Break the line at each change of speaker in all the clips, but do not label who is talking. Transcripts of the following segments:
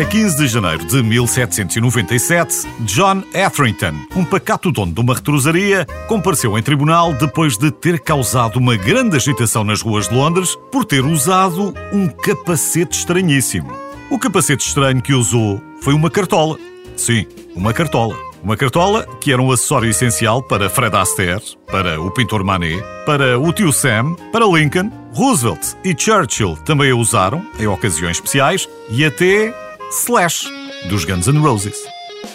A 15 de janeiro de 1797, John Etherington, um pacato dono de uma retrosaria, compareceu em tribunal depois de ter causado uma grande agitação nas ruas de Londres por ter usado um capacete estranhíssimo. O capacete estranho que usou foi uma cartola. Sim, uma cartola. Uma cartola que era um acessório essencial para Fred Astaire, para o pintor Manet, para o tio Sam, para Lincoln, Roosevelt e Churchill também a usaram em ocasiões especiais e até Slash, dos Guns N' Roses.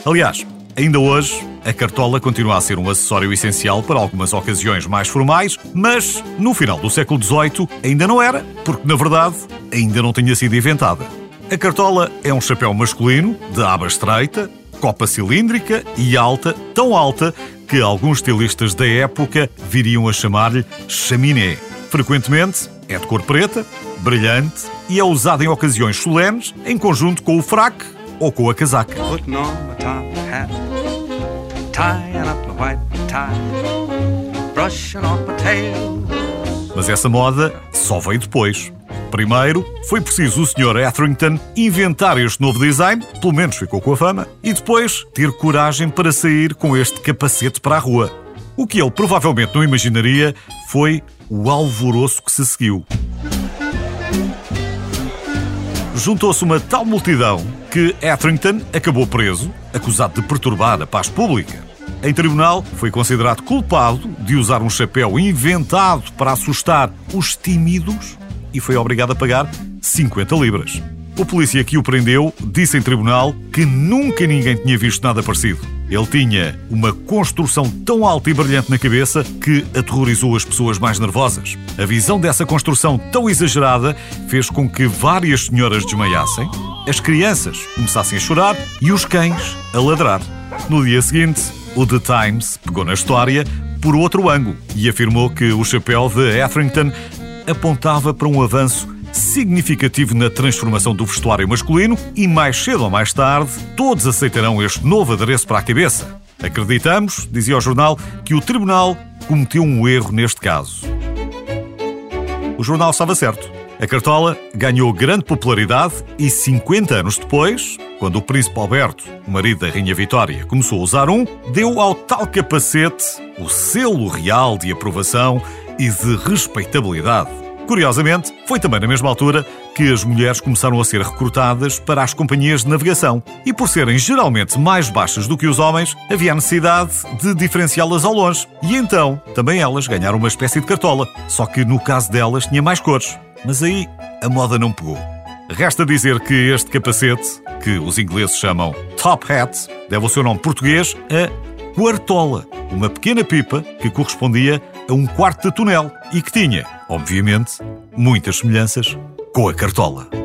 Aliás, ainda hoje, a cartola continua a ser um acessório essencial para algumas ocasiões mais formais, mas no final do século XVIII ainda não era, porque na verdade ainda não tinha sido inventada. A cartola é um chapéu masculino, de aba estreita, copa cilíndrica e alta, tão alta que alguns estilistas da época viriam a chamar-lhe chaminé. Frequentemente é de cor preta, brilhante e é usado em ocasiões solenes em conjunto com o fraque ou com a casaca. Mas essa moda só veio depois. Primeiro, foi preciso o Sr. Etherington inventar este novo design, pelo menos ficou com a fama, e depois ter coragem para sair com este capacete para a rua. O que ele provavelmente não imaginaria foi o alvoroço que se seguiu. Juntou-se uma tal multidão que Etherington acabou preso, acusado de perturbar a paz pública. Em tribunal, foi considerado culpado de usar um chapéu inventado para assustar os tímidos e foi obrigado a pagar 50 libras. O polícia que o prendeu disse em tribunal que nunca ninguém tinha visto nada parecido. Ele tinha uma construção tão alta e brilhante na cabeça que aterrorizou as pessoas mais nervosas. A visão dessa construção tão exagerada fez com que várias senhoras desmaiassem, as crianças começassem a chorar e os cães a ladrar. No dia seguinte, o The Times pegou na história por outro ângulo e afirmou que o chapéu de Etherington apontava para um avanço significativo na transformação do vestuário masculino e mais cedo ou mais tarde todos aceitarão este novo adereço para a cabeça. Acreditamos, dizia o jornal, que o tribunal cometeu um erro neste caso. O jornal estava certo. A cartola ganhou grande popularidade e 50 anos depois, quando o príncipe Alberto, o marido da rainha Vitória, começou a usar um, deu ao tal capacete o selo real de aprovação e de respeitabilidade. Curiosamente, foi também na mesma altura que as mulheres começaram a ser recrutadas para as companhias de navegação. E por serem geralmente mais baixas do que os homens, havia a necessidade de diferenciá-las ao longe. E então, também elas ganharam uma espécie de cartola. Só que no caso delas tinha mais cores. Mas aí a moda não pegou. Resta dizer que este capacete, que os ingleses chamam Top Hat, deve o seu nome português a quartola, uma pequena pipa que correspondia a um quarto de tonel e que tinha, obviamente, muitas semelhanças com a cartola.